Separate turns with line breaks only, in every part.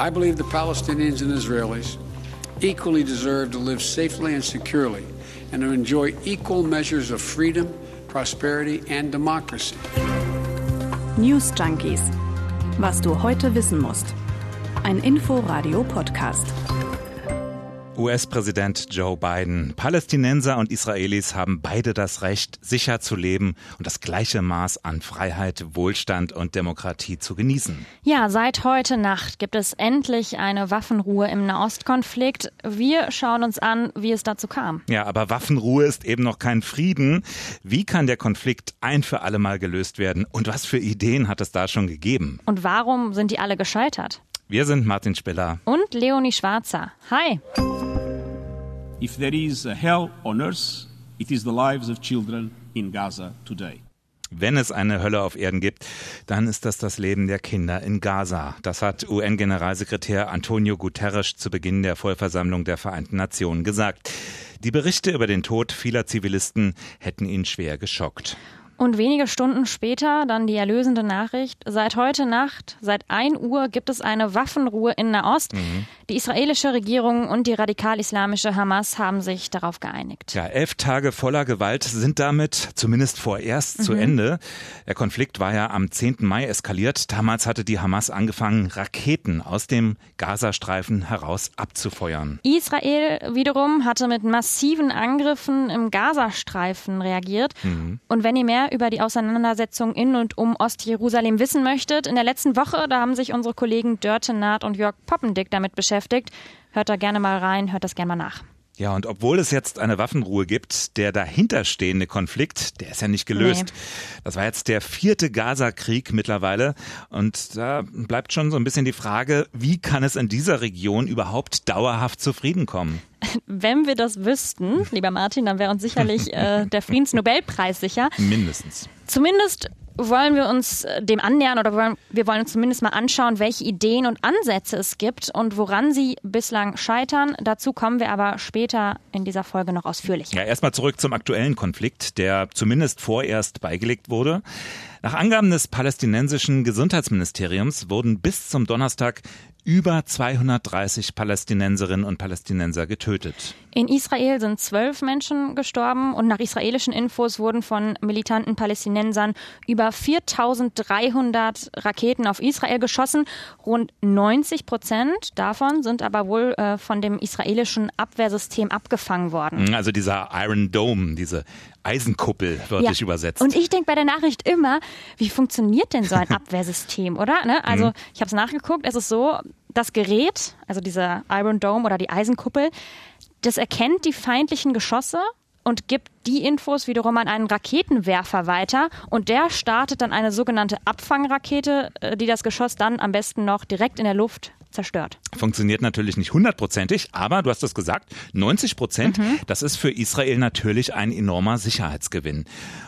I believe the Palestinians and Israelis equally deserve to live safely and securely and to enjoy equal measures of freedom, prosperity and democracy.
News Junkies. Was du heute wissen musst. Ein Info-Radio-Podcast.
US-Präsident Joe Biden. Palästinenser und Israelis haben beide das Recht, sicher zu leben und das gleiche Maß an Freiheit, Wohlstand und Demokratie zu genießen.
Ja, seit heute Nacht gibt es endlich eine Waffenruhe im Nahostkonflikt. Wir schauen uns an, wie es dazu kam.
Ja, aber Waffenruhe ist eben noch kein Frieden. Wie kann der Konflikt ein für alle Mal gelöst werden? Und was für Ideen hat es da schon gegeben?
Und warum sind die alle gescheitert?
Wir sind Martin Spiller
und Leonie Schwarzer. Hi.
If there is a hell on earth, it is the lives of children in Gaza today.
Wenn es eine Hölle auf Erden gibt, dann ist das das Leben der Kinder in Gaza. Das hat UN-Generalsekretär Antonio Guterres zu Beginn der Vollversammlung der Vereinten Nationen gesagt. Die Berichte über den Tod vieler Zivilisten hätten ihn schwer geschockt.
Und wenige Stunden später dann die erlösende Nachricht, seit heute Nacht, seit 1 Uhr gibt es eine Waffenruhe in Nahost. Mhm. Die israelische Regierung und die radikal-islamische Hamas haben sich darauf geeinigt.
Ja, elf Tage voller Gewalt sind damit zumindest vorerst mhm. zu Ende. Der Konflikt war ja am 10. Mai eskaliert. Damals hatte die Hamas angefangen, Raketen aus dem Gazastreifen heraus abzufeuern.
Israel wiederum hatte mit massiven Angriffen im Gazastreifen reagiert. Mhm. Und wenn ihr mehr über die Auseinandersetzung in und um Ostjerusalem wissen möchtet, in der letzten Woche, da haben sich unsere Kollegen Dörte Naht und Jörg Poppendick damit beschäftigt. Hört da gerne mal rein, hört das gerne mal nach.
Ja, und obwohl es jetzt eine Waffenruhe gibt, der dahinterstehende Konflikt, der ist ja nicht gelöst. Nee. Das war jetzt der vierte Gaza-Krieg mittlerweile. Und da bleibt schon so ein bisschen die Frage, wie kann es in dieser Region überhaupt dauerhaft zu Frieden kommen?
Wenn wir das wüssten, lieber Martin, dann wäre uns sicherlich äh, der Friedensnobelpreis sicher.
Mindestens.
Zumindest wollen wir uns äh, dem annähern oder wollen, wir wollen uns zumindest mal anschauen, welche Ideen und Ansätze es gibt und woran sie bislang scheitern. Dazu kommen wir aber später in dieser Folge noch ausführlich.
Ja, erstmal zurück zum aktuellen Konflikt, der zumindest vorerst beigelegt wurde. Nach Angaben des palästinensischen Gesundheitsministeriums wurden bis zum Donnerstag über 230 Palästinenserinnen und Palästinenser getötet.
In Israel sind zwölf Menschen gestorben und nach israelischen Infos wurden von militanten Palästinensern über 4300 Raketen auf Israel geschossen. Rund 90 Prozent davon sind aber wohl äh, von dem israelischen Abwehrsystem abgefangen worden.
Also dieser Iron Dome, diese Eisenkuppel, wörtlich ja. übersetzt.
Und ich denke bei der Nachricht immer, wie funktioniert denn so ein Abwehrsystem, oder? Ne? Also mhm. ich habe es nachgeguckt, es ist so, das Gerät, also dieser Iron Dome oder die Eisenkuppel, das erkennt die feindlichen Geschosse und gibt die Infos wiederum an einen Raketenwerfer weiter und der startet dann eine sogenannte Abfangrakete, äh, die das Geschoss dann am besten noch direkt in der Luft zerstört.
Funktioniert natürlich nicht hundertprozentig, aber du hast es gesagt, 90 Prozent, mhm. das ist für Israel natürlich ein enormer Sicherheitsgewinn.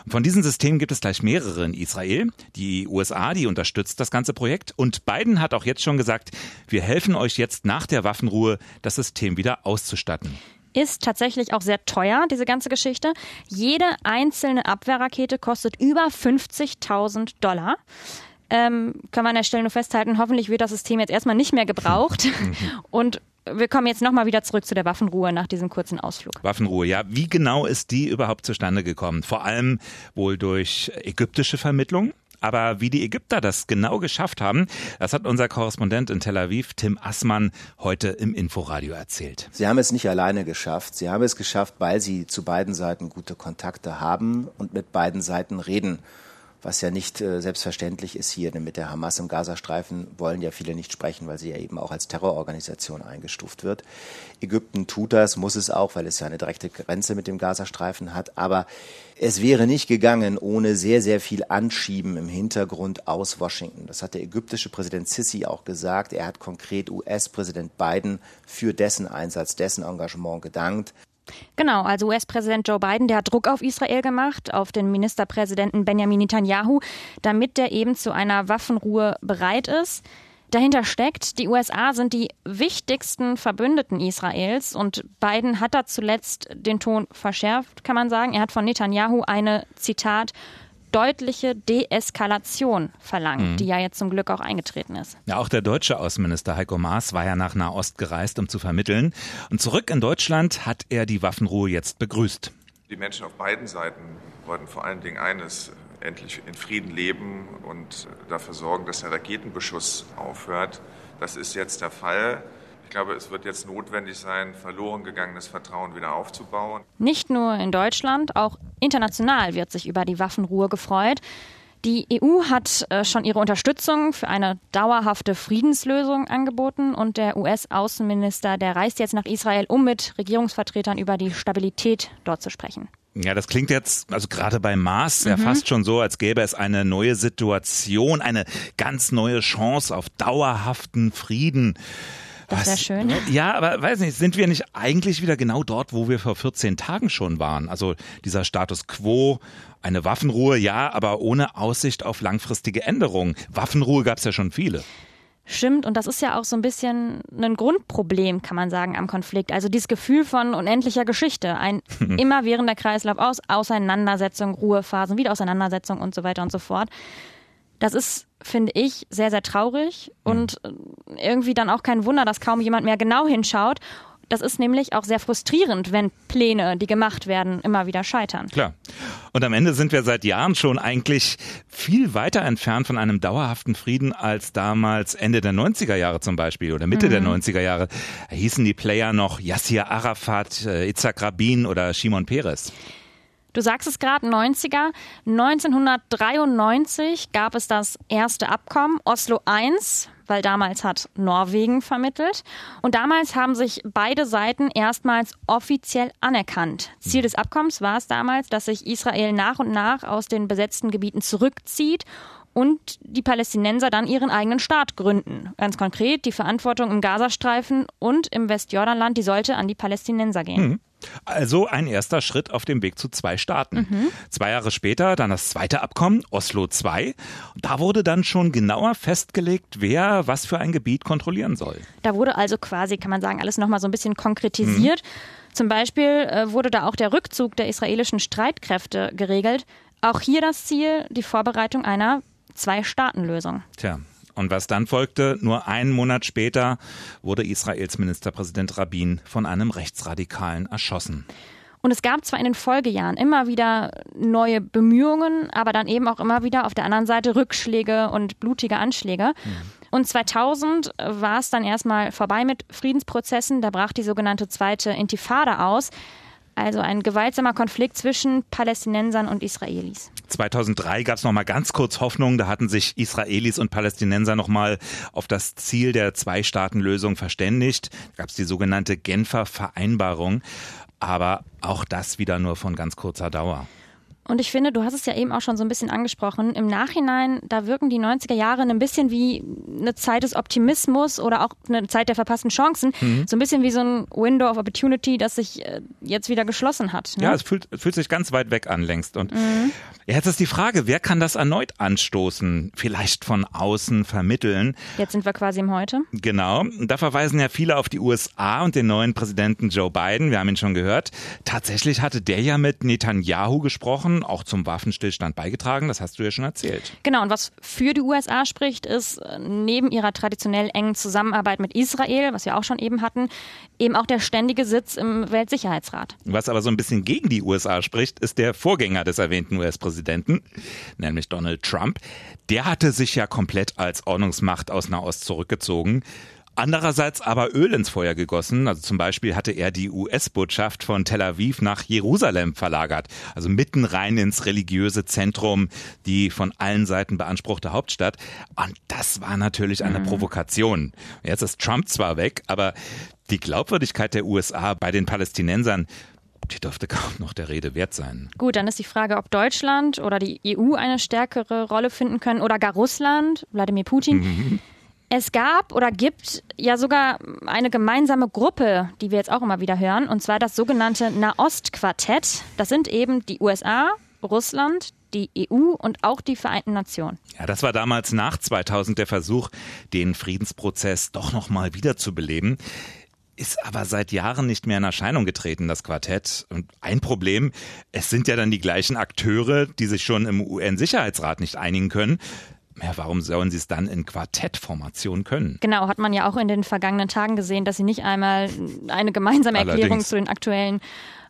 Von diesen Systemen gibt es gleich mehrere in Israel. Die USA, die unterstützt das ganze Projekt und Biden hat auch jetzt schon gesagt, wir helfen euch jetzt nach der Waffenruhe, das System wieder auszustatten
ist tatsächlich auch sehr teuer, diese ganze Geschichte. Jede einzelne Abwehrrakete kostet über 50.000 Dollar ähm, können wir an der Stelle nur festhalten, hoffentlich wird das System jetzt erstmal nicht mehr gebraucht. Und wir kommen jetzt nochmal wieder zurück zu der Waffenruhe nach diesem kurzen Ausflug.
Waffenruhe, ja. Wie genau ist die überhaupt zustande gekommen? Vor allem wohl durch ägyptische Vermittlung? Aber wie die Ägypter das genau geschafft haben, das hat unser Korrespondent in Tel Aviv, Tim Assmann, heute im Inforadio erzählt.
Sie haben es nicht alleine geschafft. Sie haben es geschafft, weil sie zu beiden Seiten gute Kontakte haben und mit beiden Seiten reden was ja nicht äh, selbstverständlich ist hier. Denn mit der Hamas im Gazastreifen wollen ja viele nicht sprechen, weil sie ja eben auch als Terrororganisation eingestuft wird. Ägypten tut das, muss es auch, weil es ja eine direkte Grenze mit dem Gazastreifen hat. Aber es wäre nicht gegangen ohne sehr, sehr viel Anschieben im Hintergrund aus Washington. Das hat der ägyptische Präsident Sisi auch gesagt. Er hat konkret US-Präsident Biden für dessen Einsatz, dessen Engagement gedankt.
Genau, also US-Präsident Joe Biden, der hat Druck auf Israel gemacht, auf den Ministerpräsidenten Benjamin Netanyahu, damit der eben zu einer Waffenruhe bereit ist. Dahinter steckt, die USA sind die wichtigsten Verbündeten Israels und Biden hat da zuletzt den Ton verschärft, kann man sagen. Er hat von Netanyahu eine, Zitat, deutliche Deeskalation verlangt, mhm. die ja jetzt zum Glück auch eingetreten ist.
Ja, auch der deutsche Außenminister Heiko Maas war ja nach Nahost gereist, um zu vermitteln. Und zurück in Deutschland hat er die Waffenruhe jetzt begrüßt.
Die Menschen auf beiden Seiten wollten vor allen Dingen eines, endlich in Frieden leben und dafür sorgen, dass der Raketenbeschuss aufhört. Das ist jetzt der Fall. Ich glaube, es wird jetzt notwendig sein, verloren gegangenes Vertrauen wieder aufzubauen.
Nicht nur in Deutschland, auch international wird sich über die Waffenruhe gefreut. Die EU hat äh, schon ihre Unterstützung für eine dauerhafte Friedenslösung angeboten und der US-Außenminister, der reist jetzt nach Israel, um mit Regierungsvertretern über die Stabilität dort zu sprechen.
Ja, das klingt jetzt, also gerade bei Mars, mhm. ja fast schon so, als gäbe es eine neue Situation, eine ganz neue Chance auf dauerhaften Frieden.
Das wäre schön.
Ja, aber weiß nicht, sind wir nicht eigentlich wieder genau dort, wo wir vor 14 Tagen schon waren? Also dieser Status quo, eine Waffenruhe, ja, aber ohne Aussicht auf langfristige Änderungen. Waffenruhe gab es ja schon viele.
Stimmt, und das ist ja auch so ein bisschen ein Grundproblem, kann man sagen, am Konflikt. Also dieses Gefühl von unendlicher Geschichte, ein immerwährender Kreislauf aus Auseinandersetzung, Ruhephasen, Wiederauseinandersetzung und so weiter und so fort. Das ist, finde ich, sehr, sehr traurig und irgendwie dann auch kein Wunder, dass kaum jemand mehr genau hinschaut das ist nämlich auch sehr frustrierend, wenn Pläne, die gemacht werden, immer wieder scheitern.
Klar. Und am Ende sind wir seit Jahren schon eigentlich viel weiter entfernt von einem dauerhaften Frieden als damals Ende der 90er Jahre zum Beispiel oder Mitte mhm. der 90er Jahre. Da hießen die Player noch Yassir Arafat, äh, Itzhak Rabin oder Shimon Peres.
Du sagst es gerade, 90er. 1993 gab es das erste Abkommen, Oslo I, weil damals hat Norwegen vermittelt. Und damals haben sich beide Seiten erstmals offiziell anerkannt. Ziel des Abkommens war es damals, dass sich Israel nach und nach aus den besetzten Gebieten zurückzieht und die Palästinenser dann ihren eigenen Staat gründen. Ganz konkret, die Verantwortung im Gazastreifen und im Westjordanland, die sollte an die Palästinenser gehen. Mhm.
Also ein erster Schritt auf dem Weg zu zwei Staaten. Mhm. Zwei Jahre später dann das zweite Abkommen, Oslo II. Da wurde dann schon genauer festgelegt, wer was für ein Gebiet kontrollieren soll.
Da wurde also quasi, kann man sagen, alles nochmal so ein bisschen konkretisiert. Mhm. Zum Beispiel äh, wurde da auch der Rückzug der israelischen Streitkräfte geregelt. Auch hier das Ziel, die Vorbereitung einer Zwei-Staaten-Lösung.
Tja, und was dann folgte, nur einen Monat später wurde Israels Ministerpräsident Rabin von einem Rechtsradikalen erschossen.
Und es gab zwar in den Folgejahren immer wieder neue Bemühungen, aber dann eben auch immer wieder auf der anderen Seite Rückschläge und blutige Anschläge. Mhm. Und 2000 war es dann erstmal vorbei mit Friedensprozessen. Da brach die sogenannte zweite Intifada aus. Also ein gewaltsamer Konflikt zwischen Palästinensern und Israelis.
2003 gab es noch mal ganz kurz Hoffnung. Da hatten sich Israelis und Palästinenser noch mal auf das Ziel der Zwei-Staaten-Lösung verständigt. Da gab es die sogenannte Genfer Vereinbarung. Aber auch das wieder nur von ganz kurzer Dauer.
Und ich finde, du hast es ja eben auch schon so ein bisschen angesprochen. Im Nachhinein, da wirken die 90er Jahre ein bisschen wie eine Zeit des Optimismus oder auch eine Zeit der verpassten Chancen. Mhm. So ein bisschen wie so ein Window of Opportunity, das sich äh, jetzt wieder geschlossen hat.
Ne? Ja, es fühlt, fühlt, sich ganz weit weg an längst. Und mhm. jetzt ist die Frage, wer kann das erneut anstoßen? Vielleicht von außen vermitteln?
Jetzt sind wir quasi im Heute.
Genau. Da verweisen ja viele auf die USA und den neuen Präsidenten Joe Biden. Wir haben ihn schon gehört. Tatsächlich hatte der ja mit Netanyahu gesprochen Jahren auch zum Waffenstillstand beigetragen. Das hast du ja schon erzählt.
Genau. Und was für die USA spricht, ist neben ihrer traditionell engen Zusammenarbeit mit Israel, was wir auch schon eben hatten, eben auch der ständige Sitz im Weltsicherheitsrat.
Was aber so ein bisschen gegen die USA spricht, ist der Vorgänger des erwähnten US-Präsidenten, nämlich Donald Trump. Der hatte sich ja komplett als Ordnungsmacht aus Nahost zurückgezogen. Andererseits aber Öl ins Feuer gegossen. Also zum Beispiel hatte er die US-Botschaft von Tel Aviv nach Jerusalem verlagert. Also mitten rein ins religiöse Zentrum, die von allen Seiten beanspruchte Hauptstadt. Und das war natürlich eine mhm. Provokation. Jetzt ist Trump zwar weg, aber die Glaubwürdigkeit der USA bei den Palästinensern die dürfte kaum noch der Rede wert sein.
Gut, dann ist die Frage, ob Deutschland oder die EU eine stärkere Rolle finden können oder gar Russland, Wladimir Putin. Mhm. Es gab oder gibt ja sogar eine gemeinsame Gruppe, die wir jetzt auch immer wieder hören, und zwar das sogenannte Nahost-Quartett. Das sind eben die USA, Russland, die EU und auch die Vereinten Nationen.
Ja, das war damals nach 2000 der Versuch, den Friedensprozess doch noch mal wiederzubeleben. ist aber seit Jahren nicht mehr in Erscheinung getreten, das Quartett. Und ein Problem, es sind ja dann die gleichen Akteure, die sich schon im UN-Sicherheitsrat nicht einigen können. Ja, warum sollen sie es dann in Quartettformation können?
Genau, hat man ja auch in den vergangenen Tagen gesehen, dass sie nicht einmal eine gemeinsame Erklärung
Allerdings.
zu den aktuellen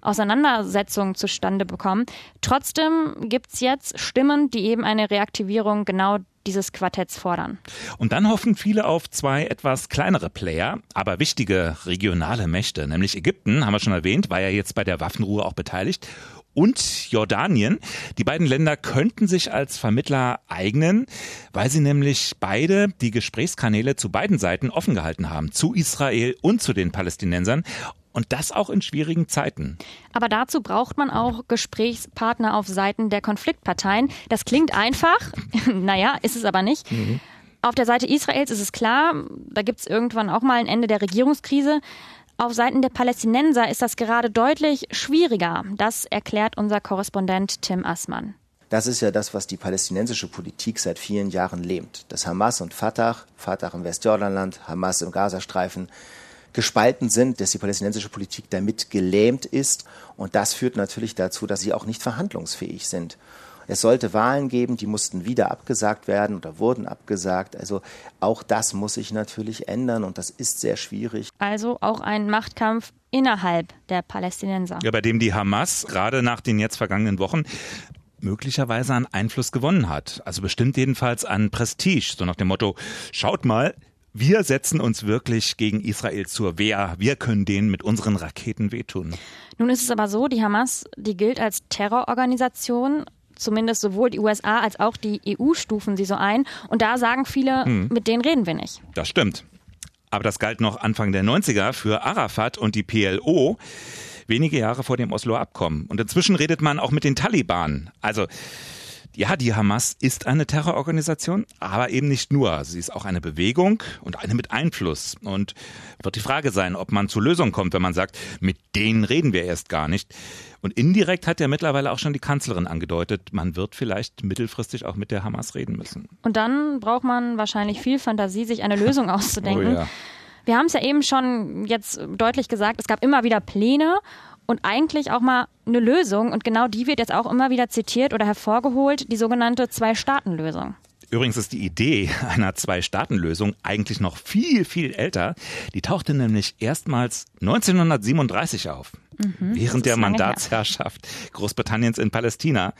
Auseinandersetzungen zustande bekommen. Trotzdem gibt es jetzt Stimmen, die eben eine Reaktivierung genau dieses Quartetts fordern.
Und dann hoffen viele auf zwei etwas kleinere Player, aber wichtige regionale Mächte, nämlich Ägypten, haben wir schon erwähnt, war ja jetzt bei der Waffenruhe auch beteiligt. Und Jordanien. Die beiden Länder könnten sich als Vermittler eignen, weil sie nämlich beide die Gesprächskanäle zu beiden Seiten offen gehalten haben, zu Israel und zu den Palästinensern. Und das auch in schwierigen Zeiten.
Aber dazu braucht man auch Gesprächspartner auf Seiten der Konfliktparteien. Das klingt einfach, naja, ist es aber nicht. Mhm. Auf der Seite Israels ist es klar, da gibt es irgendwann auch mal ein Ende der Regierungskrise. Auf Seiten der Palästinenser ist das gerade deutlich schwieriger. Das erklärt unser Korrespondent Tim Assmann.
Das ist ja das, was die palästinensische Politik seit vielen Jahren lähmt. Dass Hamas und Fatah, Fatah im Westjordanland, Hamas im Gazastreifen, gespalten sind, dass die palästinensische Politik damit gelähmt ist. Und das führt natürlich dazu, dass sie auch nicht verhandlungsfähig sind. Es sollte Wahlen geben, die mussten wieder abgesagt werden oder wurden abgesagt. Also auch das muss sich natürlich ändern und das ist sehr schwierig.
Also auch ein Machtkampf innerhalb der Palästinenser.
Ja, bei dem die Hamas gerade nach den jetzt vergangenen Wochen möglicherweise an Einfluss gewonnen hat. Also bestimmt jedenfalls an Prestige. So nach dem Motto, schaut mal, wir setzen uns wirklich gegen Israel zur Wehr. Wir können denen mit unseren Raketen wehtun.
Nun ist es aber so, die Hamas, die gilt als Terrororganisation. Zumindest sowohl die USA als auch die EU stufen sie so ein. Und da sagen viele, hm. mit denen reden wir nicht.
Das stimmt. Aber das galt noch Anfang der 90er für Arafat und die PLO wenige Jahre vor dem Osloer Abkommen. Und inzwischen redet man auch mit den Taliban. Also ja, die Hamas ist eine Terrororganisation, aber eben nicht nur. Sie ist auch eine Bewegung und eine mit Einfluss. Und wird die Frage sein, ob man zur Lösung kommt, wenn man sagt, mit denen reden wir erst gar nicht. Und indirekt hat ja mittlerweile auch schon die Kanzlerin angedeutet, man wird vielleicht mittelfristig auch mit der Hamas reden müssen.
Und dann braucht man wahrscheinlich viel Fantasie, sich eine Lösung auszudenken. Oh ja. Wir haben es ja eben schon jetzt deutlich gesagt, es gab immer wieder Pläne und eigentlich auch mal eine Lösung. Und genau die wird jetzt auch immer wieder zitiert oder hervorgeholt, die sogenannte Zwei-Staaten-Lösung.
Übrigens ist die Idee einer Zwei-Staaten-Lösung eigentlich noch viel, viel älter. Die tauchte nämlich erstmals 1937 auf. Mhm, während der Mandatsherrschaft Großbritanniens in Palästina.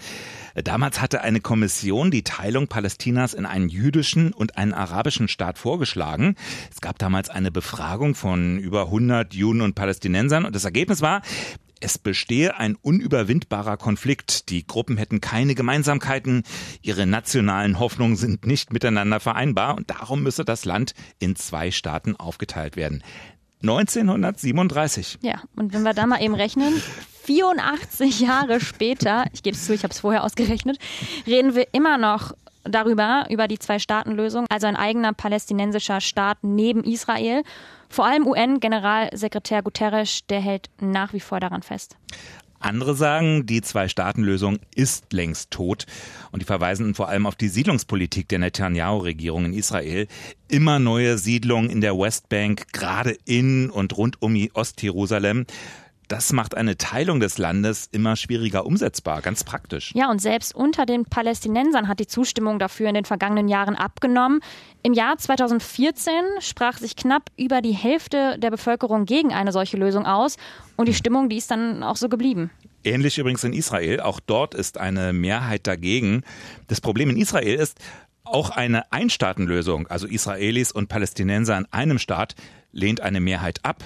Damals hatte eine Kommission die Teilung Palästinas in einen jüdischen und einen arabischen Staat vorgeschlagen. Es gab damals eine Befragung von über 100 Juden und Palästinensern und das Ergebnis war, es bestehe ein unüberwindbarer Konflikt. Die Gruppen hätten keine Gemeinsamkeiten, ihre nationalen Hoffnungen sind nicht miteinander vereinbar und darum müsse das Land in zwei Staaten aufgeteilt werden. 1937.
Ja, und wenn wir da mal eben rechnen, 84 Jahre später, ich gebe es zu, ich habe es vorher ausgerechnet, reden wir immer noch darüber, über die Zwei-Staaten-Lösung, also ein eigener palästinensischer Staat neben Israel. Vor allem UN-Generalsekretär Guterres, der hält nach wie vor daran fest.
Andere sagen, die Zwei-Staaten-Lösung ist längst tot. Und die verweisen vor allem auf die Siedlungspolitik der Netanyahu-Regierung in Israel. Immer neue Siedlungen in der Westbank, gerade in und rund um Ostjerusalem das macht eine Teilung des Landes immer schwieriger umsetzbar, ganz praktisch.
Ja, und selbst unter den Palästinensern hat die Zustimmung dafür in den vergangenen Jahren abgenommen. Im Jahr 2014 sprach sich knapp über die Hälfte der Bevölkerung gegen eine solche Lösung aus und die Stimmung, die ist dann auch so geblieben.
Ähnlich übrigens in Israel. Auch dort ist eine Mehrheit dagegen. Das Problem in Israel ist, auch eine Einstaatenlösung, also Israelis und Palästinenser in einem Staat, lehnt eine Mehrheit ab.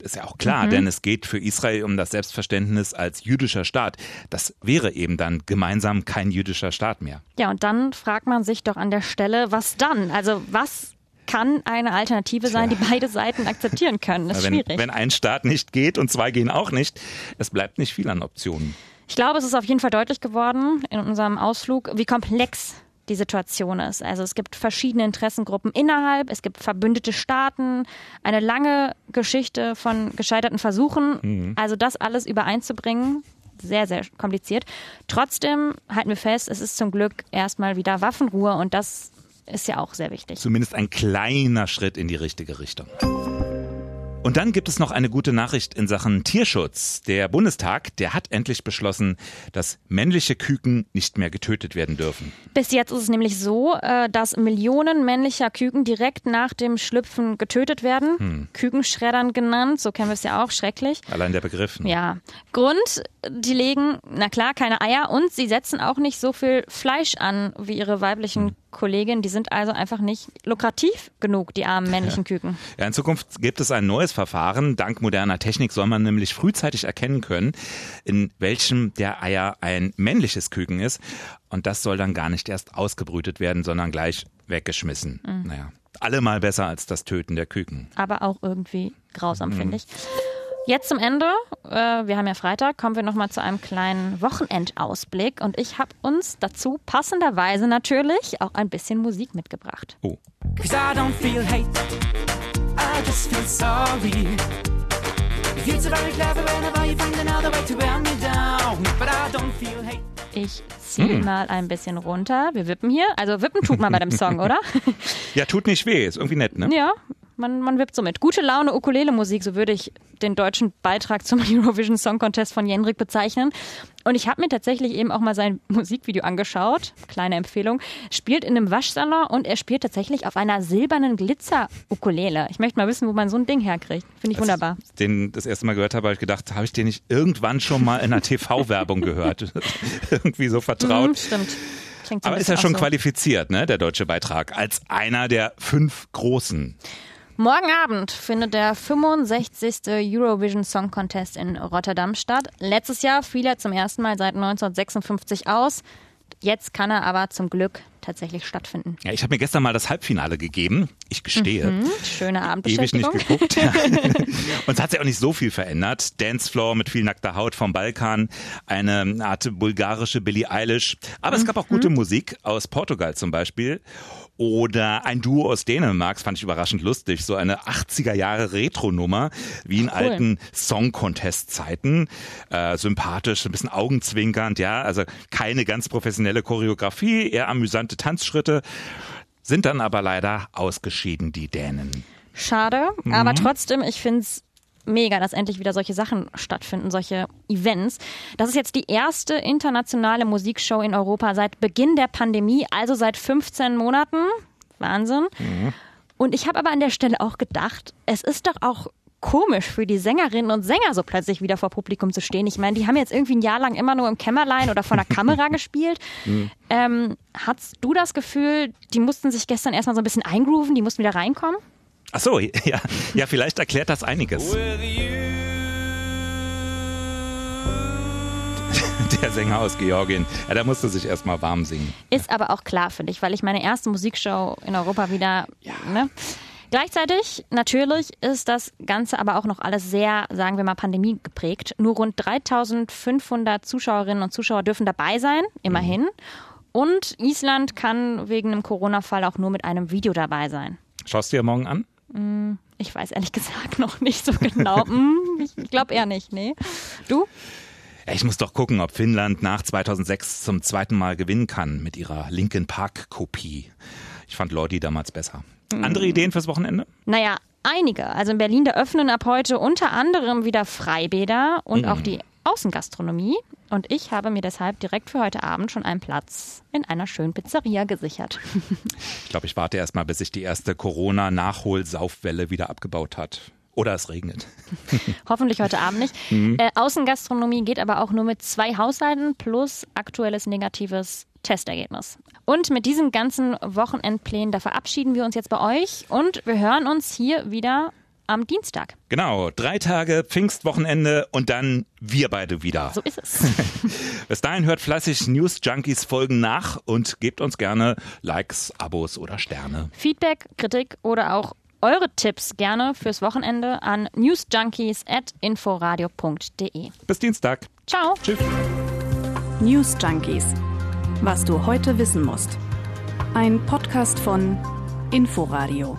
Ist ja auch klar, mhm. denn es geht für Israel um das Selbstverständnis als jüdischer Staat. Das wäre eben dann gemeinsam kein jüdischer Staat mehr.
Ja, und dann fragt man sich doch an der Stelle, was dann? Also was kann eine Alternative sein, die beide Seiten akzeptieren können? Das ist
wenn,
schwierig.
Wenn ein Staat nicht geht und zwei gehen auch nicht, es bleibt nicht viel an Optionen.
Ich glaube, es ist auf jeden Fall deutlich geworden in unserem Ausflug, wie komplex die Situation ist. Also es gibt verschiedene Interessengruppen innerhalb, es gibt verbündete Staaten, eine lange Geschichte von gescheiterten Versuchen. Mhm. Also das alles übereinzubringen, sehr, sehr kompliziert. Trotzdem halten wir fest, es ist zum Glück erstmal wieder Waffenruhe und das ist ja auch sehr wichtig.
Zumindest ein kleiner Schritt in die richtige Richtung. Und dann gibt es noch eine gute Nachricht in Sachen Tierschutz. Der Bundestag, der hat endlich beschlossen, dass männliche Küken nicht mehr getötet werden dürfen.
Bis jetzt ist es nämlich so, äh, dass Millionen männlicher Küken direkt nach dem Schlüpfen getötet werden. Hm. Kükenschreddern genannt, so kennen wir es ja auch, schrecklich.
Allein der Begriff. Ne?
Ja. Grund, die legen, na klar, keine Eier und sie setzen auch nicht so viel Fleisch an wie ihre weiblichen hm. Kolleginnen. Die sind also einfach nicht lukrativ genug, die armen männlichen Küken.
Ja, in Zukunft gibt es ein neues Verfahren. Dank moderner Technik soll man nämlich frühzeitig erkennen können, in welchem der Eier ein männliches Küken ist. Und das soll dann gar nicht erst ausgebrütet werden, sondern gleich weggeschmissen. Mhm. Naja, allemal besser als das Töten der Küken.
Aber auch irgendwie grausam, mhm. finde ich. Jetzt zum Ende, äh, wir haben ja Freitag, kommen wir nochmal zu einem kleinen Wochenendausblick und ich habe uns dazu passenderweise natürlich auch ein bisschen Musik mitgebracht.
Oh.
Ich ziehe hm. mal ein bisschen runter. Wir wippen hier. Also wippen tut man bei dem Song, oder?
ja, tut nicht weh. Ist irgendwie nett, ne?
Ja, man, man wippt so mit. Gute Laune Ukulele-Musik, so würde ich den deutschen Beitrag zum Eurovision Song Contest von Jenrik bezeichnen. Und ich habe mir tatsächlich eben auch mal sein Musikvideo angeschaut. Kleine Empfehlung. Spielt in einem Waschsalon und er spielt tatsächlich auf einer silbernen Glitzer-Ukulele. Ich möchte mal wissen, wo man so ein Ding herkriegt. Finde ich Als wunderbar.
Ich den das erste Mal gehört habe, habe ich gedacht, habe ich den nicht irgendwann schon mal in einer TV-Werbung gehört? Irgendwie so vertraut. Mhm,
stimmt.
Aber ist ja schon so. qualifiziert, ne, der deutsche Beitrag, als einer der fünf großen.
Morgen Abend findet der 65. Eurovision Song Contest in Rotterdam statt. Letztes Jahr fiel er zum ersten Mal seit 1956 aus. Jetzt kann er aber zum Glück tatsächlich stattfinden.
Ja, ich habe mir gestern mal das Halbfinale gegeben. Ich gestehe.
Mhm, schöne Abendbeschäftigung.
Ewig nicht geguckt. Ja. Und es hat sich auch nicht so viel verändert. Dancefloor mit viel nackter Haut vom Balkan, eine Art bulgarische Billie Eilish. Aber mhm. es gab auch gute Musik aus Portugal zum Beispiel. Oder ein Duo aus Dänemark, das fand ich überraschend lustig, so eine 80er Jahre Retro-Nummer, wie in cool. alten Song-Contest-Zeiten. Äh, sympathisch, ein bisschen augenzwinkernd, ja, also keine ganz professionelle Choreografie, eher amüsante Tanzschritte, sind dann aber leider ausgeschieden, die Dänen.
Schade, mhm. aber trotzdem, ich finde es mega, dass endlich wieder solche Sachen stattfinden, solche Events. Das ist jetzt die erste internationale Musikshow in Europa seit Beginn der Pandemie, also seit 15 Monaten. Wahnsinn. Mhm. Und ich habe aber an der Stelle auch gedacht, es ist doch auch komisch für die Sängerinnen und Sänger so plötzlich wieder vor Publikum zu stehen. Ich meine, die haben jetzt irgendwie ein Jahr lang immer nur im Kämmerlein oder vor der Kamera gespielt. Mhm. Ähm, hast du das Gefühl, die mussten sich gestern erstmal so ein bisschen eingrooven, die mussten wieder reinkommen?
Ach so, ja, ja, vielleicht erklärt das einiges. Der Sänger aus Georgien. Ja, da musste sich erstmal warm singen.
Ist aber auch klar, finde ich, weil ich meine erste Musikshow in Europa wieder. Ja. Ne? Gleichzeitig, natürlich, ist das Ganze aber auch noch alles sehr, sagen wir mal, Pandemie geprägt. Nur rund 3500 Zuschauerinnen und Zuschauer dürfen dabei sein, immerhin. Mhm. Und Island kann wegen einem Corona-Fall auch nur mit einem Video dabei sein.
Schaust du dir morgen an?
Mm, ich weiß ehrlich gesagt noch nicht so genau. Mm, ich glaube eher nicht, nee. Du?
Ich muss doch gucken, ob Finnland nach 2006 zum zweiten Mal gewinnen kann mit ihrer Linkin Park Kopie. Ich fand Lordi damals besser. Mm. Andere Ideen fürs Wochenende?
Naja, einige. Also in Berlin, da öffnen ab heute unter anderem wieder Freibäder und auch die Außengastronomie. Und ich habe mir deshalb direkt für heute Abend schon einen Platz in einer schönen Pizzeria gesichert.
ich glaube, ich warte erst mal, bis sich die erste Corona-Nachholsaufwelle wieder abgebaut hat. Oder es regnet.
Hoffentlich heute Abend nicht. Mhm. Äh, Außengastronomie geht aber auch nur mit zwei Haushalten plus aktuelles negatives Testergebnis. Und mit diesen ganzen Wochenendplänen, da verabschieden wir uns jetzt bei euch und wir hören uns hier wieder am Dienstag.
Genau, drei Tage Pfingstwochenende und dann wir beide wieder.
So ist es.
Bis dahin hört fleißig News Junkies Folgen nach und gebt uns gerne Likes, Abos oder Sterne.
Feedback, Kritik oder auch eure Tipps gerne fürs Wochenende an newsjunkies.inforadio.de.
Bis Dienstag.
Ciao.
Tschüss.
News Junkies. Was du heute wissen musst. Ein Podcast von Inforadio.